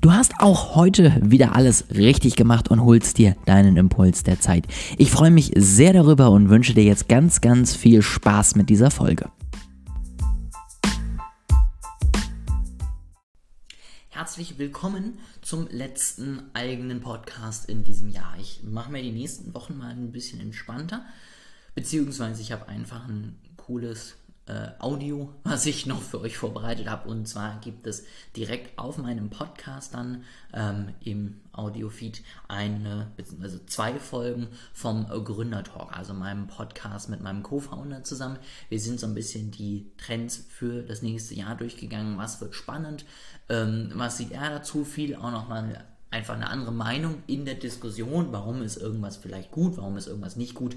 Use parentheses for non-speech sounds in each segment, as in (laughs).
Du hast auch heute wieder alles richtig gemacht und holst dir deinen Impuls der Zeit. Ich freue mich sehr darüber und wünsche dir jetzt ganz, ganz viel Spaß mit dieser Folge. Herzlich willkommen zum letzten eigenen Podcast in diesem Jahr. Ich mache mir die nächsten Wochen mal ein bisschen entspannter, beziehungsweise ich habe einfach ein cooles äh, Audio, was ich noch für euch vorbereitet habe. Und zwar gibt es direkt auf meinem Podcast dann ähm, im Audiofeed eine, beziehungsweise zwei Folgen vom Gründertalk, also meinem Podcast mit meinem Co-Founder zusammen. Wir sind so ein bisschen die Trends für das nächste Jahr durchgegangen. Was wird spannend? Ähm, was sieht er dazu? Viel auch nochmal einfach eine andere Meinung in der Diskussion. Warum ist irgendwas vielleicht gut? Warum ist irgendwas nicht gut?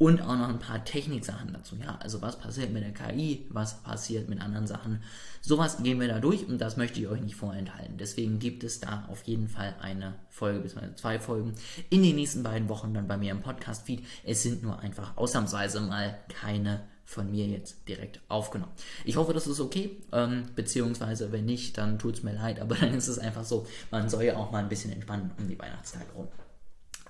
Und auch noch ein paar Techniksachen dazu. Ja, also was passiert mit der KI, was passiert mit anderen Sachen. Sowas gehen wir da durch und das möchte ich euch nicht vorenthalten. Deswegen gibt es da auf jeden Fall eine Folge bzw. zwei Folgen in den nächsten beiden Wochen dann bei mir im Podcast-Feed. Es sind nur einfach ausnahmsweise mal keine von mir jetzt direkt aufgenommen. Ich hoffe, das ist okay, ähm, beziehungsweise wenn nicht, dann tut es mir leid, aber (laughs) dann ist es einfach so, man soll ja auch mal ein bisschen entspannen um die Weihnachtstage rum.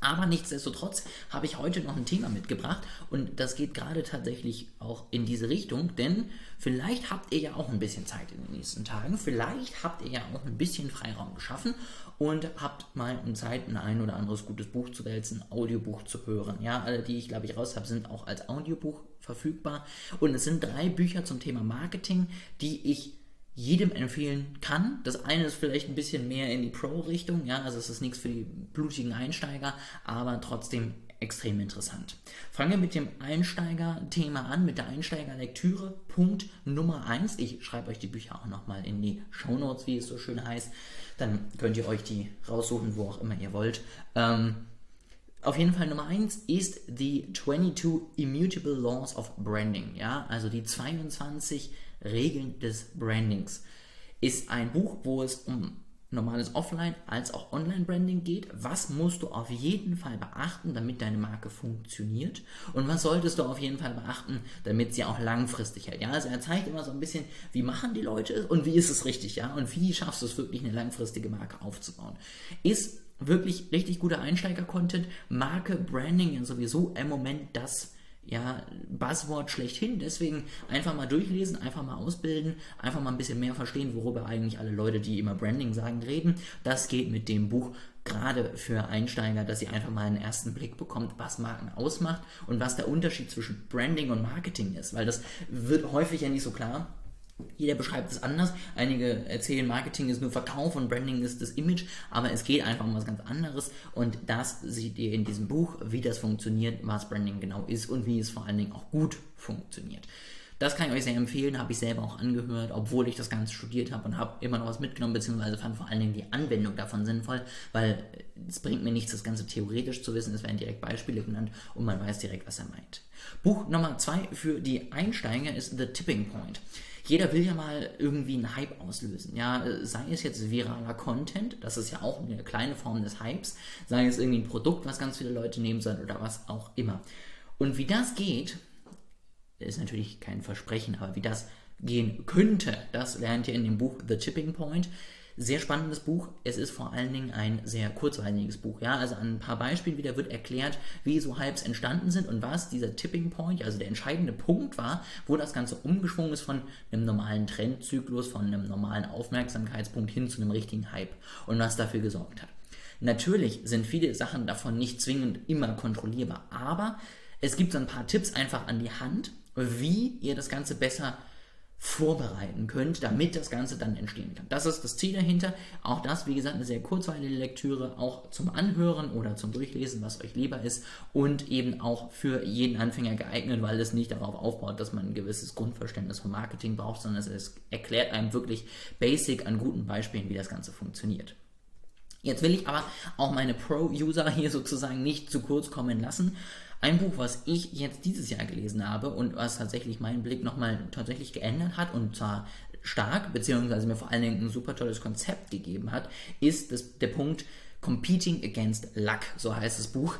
Aber nichtsdestotrotz habe ich heute noch ein Thema mitgebracht und das geht gerade tatsächlich auch in diese Richtung, denn vielleicht habt ihr ja auch ein bisschen Zeit in den nächsten Tagen, vielleicht habt ihr ja auch ein bisschen Freiraum geschaffen und habt mal Zeit ein ein oder anderes gutes Buch zu wälzen, Audiobuch zu hören. Ja, alle, die ich glaube ich raus habe, sind auch als Audiobuch verfügbar und es sind drei Bücher zum Thema Marketing, die ich jedem empfehlen kann. Das eine ist vielleicht ein bisschen mehr in die Pro-Richtung, ja, also es ist nichts für die blutigen Einsteiger, aber trotzdem extrem interessant. Fangen wir mit dem Einsteiger-Thema an, mit der Einsteigerlektüre. Punkt Nummer 1. Ich schreibe euch die Bücher auch nochmal in die Show Notes, wie es so schön heißt. Dann könnt ihr euch die raussuchen, wo auch immer ihr wollt. Ähm, auf jeden Fall Nummer 1 ist The 22 Immutable Laws of Branding. Ja, also die 22 Regeln des Brandings. Ist ein Buch, wo es um normales Offline- als auch Online-Branding geht. Was musst du auf jeden Fall beachten, damit deine Marke funktioniert? Und was solltest du auf jeden Fall beachten, damit sie auch langfristig hält? Ja, also er zeigt immer so ein bisschen, wie machen die Leute es und wie ist es richtig, ja? Und wie schaffst du es wirklich, eine langfristige Marke aufzubauen? Ist wirklich richtig guter Einsteiger-Content. Marke, Branding sowieso im Moment das ja, Buzzword schlechthin. Deswegen einfach mal durchlesen, einfach mal ausbilden, einfach mal ein bisschen mehr verstehen, worüber eigentlich alle Leute, die immer Branding sagen, reden. Das geht mit dem Buch gerade für Einsteiger, dass ihr einfach mal einen ersten Blick bekommt, was Marken ausmacht und was der Unterschied zwischen Branding und Marketing ist, weil das wird häufig ja nicht so klar. Jeder beschreibt es anders. Einige erzählen, Marketing ist nur Verkauf und Branding ist das Image, aber es geht einfach um was ganz anderes und das seht ihr in diesem Buch, wie das funktioniert, was Branding genau ist und wie es vor allen Dingen auch gut funktioniert. Das kann ich euch sehr empfehlen, habe ich selber auch angehört, obwohl ich das Ganze studiert habe und habe immer noch was mitgenommen, beziehungsweise fand vor allen Dingen die Anwendung davon sinnvoll, weil es bringt mir nichts, das Ganze theoretisch zu wissen, es werden direkt Beispiele genannt und man weiß direkt, was er meint. Buch Nummer zwei für die Einsteiger ist The Tipping Point jeder will ja mal irgendwie einen Hype auslösen. Ja, sei es jetzt viraler Content, das ist ja auch eine kleine Form des Hypes, sei es irgendwie ein Produkt, was ganz viele Leute nehmen sollen oder was auch immer. Und wie das geht, ist natürlich kein Versprechen, aber wie das gehen könnte, das lernt ihr in dem Buch The Tipping Point. Sehr spannendes Buch. Es ist vor allen Dingen ein sehr kurzweiliges Buch. Ja, also an ein paar Beispielen wieder wird erklärt, wie so Hypes entstanden sind und was dieser Tipping Point, also der entscheidende Punkt war, wo das Ganze umgeschwungen ist von einem normalen Trendzyklus, von einem normalen Aufmerksamkeitspunkt hin zu einem richtigen Hype und was dafür gesorgt hat. Natürlich sind viele Sachen davon nicht zwingend immer kontrollierbar, aber es gibt so ein paar Tipps einfach an die Hand, wie ihr das Ganze besser vorbereiten könnt, damit das Ganze dann entstehen kann. Das ist das Ziel dahinter. Auch das, wie gesagt, eine sehr kurzweilige Lektüre, auch zum Anhören oder zum Durchlesen, was euch lieber ist und eben auch für jeden Anfänger geeignet, weil es nicht darauf aufbaut, dass man ein gewisses Grundverständnis von Marketing braucht, sondern es erklärt einem wirklich basic an guten Beispielen, wie das Ganze funktioniert. Jetzt will ich aber auch meine Pro-User hier sozusagen nicht zu kurz kommen lassen. Ein Buch, was ich jetzt dieses Jahr gelesen habe und was tatsächlich meinen Blick nochmal tatsächlich geändert hat und zwar stark, beziehungsweise mir vor allen Dingen ein super tolles Konzept gegeben hat, ist das, der Punkt Competing Against Luck, so heißt das Buch.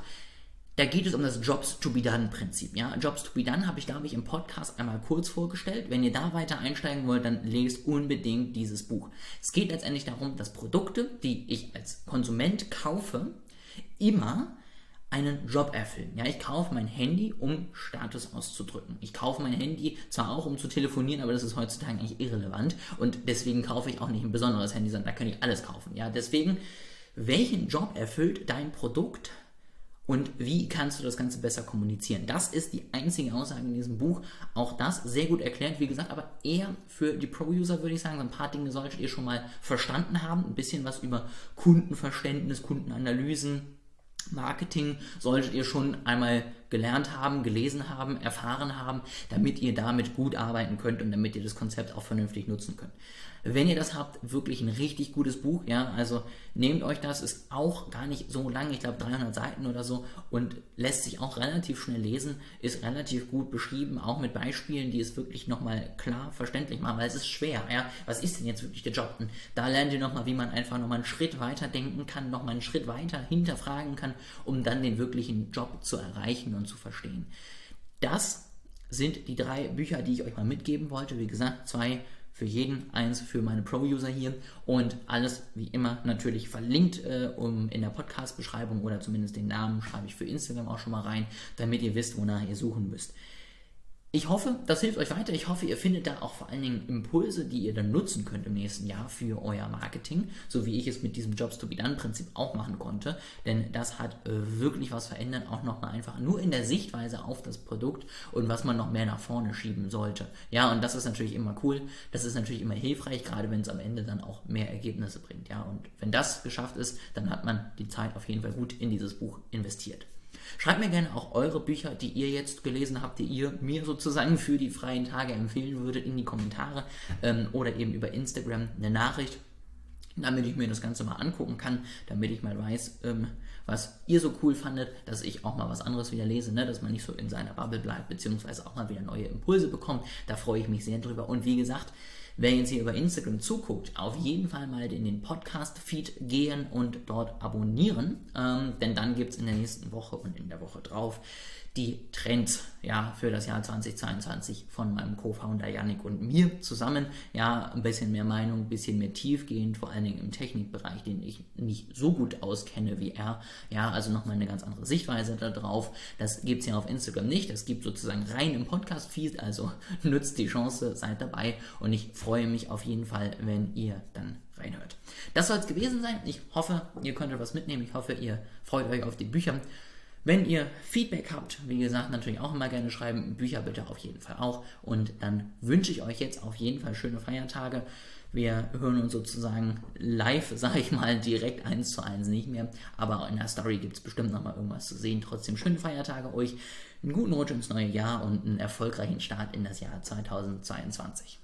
Da geht es um das Jobs to be done Prinzip. Ja, Jobs to be done habe ich, glaube ich, im Podcast einmal kurz vorgestellt. Wenn ihr da weiter einsteigen wollt, dann lest unbedingt dieses Buch. Es geht letztendlich darum, dass Produkte, die ich als Konsument kaufe, immer einen Job erfüllen. Ja, ich kaufe mein Handy, um Status auszudrücken. Ich kaufe mein Handy zwar auch, um zu telefonieren, aber das ist heutzutage eigentlich irrelevant und deswegen kaufe ich auch nicht ein besonderes Handy, sondern da kann ich alles kaufen. Ja, deswegen, welchen Job erfüllt dein Produkt? Und wie kannst du das Ganze besser kommunizieren? Das ist die einzige Aussage in diesem Buch. Auch das sehr gut erklärt, wie gesagt, aber eher für die Pro-User würde ich sagen. ein paar Dinge solltet ihr schon mal verstanden haben. Ein bisschen was über Kundenverständnis, Kundenanalysen, Marketing solltet ihr schon einmal gelernt haben, gelesen haben, erfahren haben, damit ihr damit gut arbeiten könnt und damit ihr das Konzept auch vernünftig nutzen könnt. Wenn ihr das habt, wirklich ein richtig gutes Buch, ja, also nehmt euch das, ist auch gar nicht so lang, ich glaube 300 Seiten oder so und lässt sich auch relativ schnell lesen, ist relativ gut beschrieben, auch mit Beispielen, die es wirklich nochmal klar verständlich machen, weil es ist schwer, ja, was ist denn jetzt wirklich der Job? Und da lernt ihr nochmal, wie man einfach nochmal einen Schritt weiter denken kann, nochmal einen Schritt weiter hinterfragen kann, um dann den wirklichen Job zu erreichen und zu verstehen. Das sind die drei Bücher, die ich euch mal mitgeben wollte. Wie gesagt, zwei für jeden, eins für meine Pro-User hier und alles wie immer natürlich verlinkt äh, um in der Podcast-Beschreibung oder zumindest den Namen schreibe ich für Instagram auch schon mal rein, damit ihr wisst, wonach ihr suchen müsst. Ich hoffe, das hilft euch weiter. Ich hoffe, ihr findet da auch vor allen Dingen Impulse, die ihr dann nutzen könnt im nächsten Jahr für euer Marketing, so wie ich es mit diesem Jobs to be done Prinzip auch machen konnte. Denn das hat äh, wirklich was verändert, auch nochmal einfach nur in der Sichtweise auf das Produkt und was man noch mehr nach vorne schieben sollte. Ja, und das ist natürlich immer cool. Das ist natürlich immer hilfreich, gerade wenn es am Ende dann auch mehr Ergebnisse bringt. Ja, und wenn das geschafft ist, dann hat man die Zeit auf jeden Fall gut in dieses Buch investiert. Schreibt mir gerne auch eure Bücher, die ihr jetzt gelesen habt, die ihr mir sozusagen für die freien Tage empfehlen würdet, in die Kommentare ähm, oder eben über Instagram eine Nachricht, damit ich mir das Ganze mal angucken kann, damit ich mal weiß, ähm, was ihr so cool fandet, dass ich auch mal was anderes wieder lese, ne? dass man nicht so in seiner Bubble bleibt, beziehungsweise auch mal wieder neue Impulse bekommt. Da freue ich mich sehr drüber. Und wie gesagt, Wer jetzt hier über Instagram zuguckt, auf jeden Fall mal in den Podcast-Feed gehen und dort abonnieren, ähm, denn dann gibt es in der nächsten Woche und in der Woche drauf die Trends ja, für das Jahr 2022 von meinem Co-Founder Yannick und mir zusammen. Ja, ein bisschen mehr Meinung, ein bisschen mehr tiefgehend, vor allen Dingen im Technikbereich, den ich nicht so gut auskenne wie er. Ja, also nochmal eine ganz andere Sichtweise darauf. Das gibt es ja auf Instagram nicht. Das gibt sozusagen rein im Podcast-Feed. Also (laughs) nutzt die Chance, seid dabei und ich freue mich auf jeden Fall, wenn ihr dann reinhört. Das soll es gewesen sein. Ich hoffe, ihr könnt was mitnehmen. Ich hoffe, ihr freut euch auf die Bücher. Wenn ihr Feedback habt, wie gesagt, natürlich auch immer gerne schreiben. Bücher bitte auf jeden Fall auch. Und dann wünsche ich euch jetzt auf jeden Fall schöne Feiertage. Wir hören uns sozusagen live, (laughs) sage ich mal, direkt eins zu eins nicht mehr. Aber in der Story gibt es bestimmt nochmal irgendwas zu sehen. Trotzdem schöne Feiertage euch, einen guten Rutsch ins neue Jahr und einen erfolgreichen Start in das Jahr 2022.